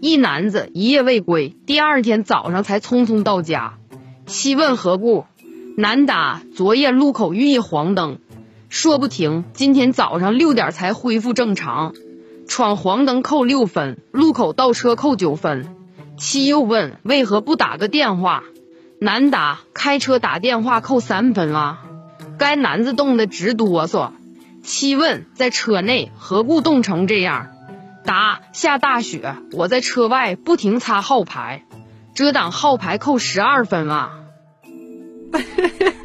一男子一夜未归，第二天早上才匆匆到家。七问何故？男答：昨夜路口遇一黄灯，说不停，今天早上六点才恢复正常。闯黄灯扣六分，路口倒车扣九分。七又问为何不打个电话？男答：开车打电话扣三分啊。该男子冻得直哆嗦。七问在车内何故冻成这样？答：下大雪，我在车外不停擦号牌，遮挡号牌扣十二分啊。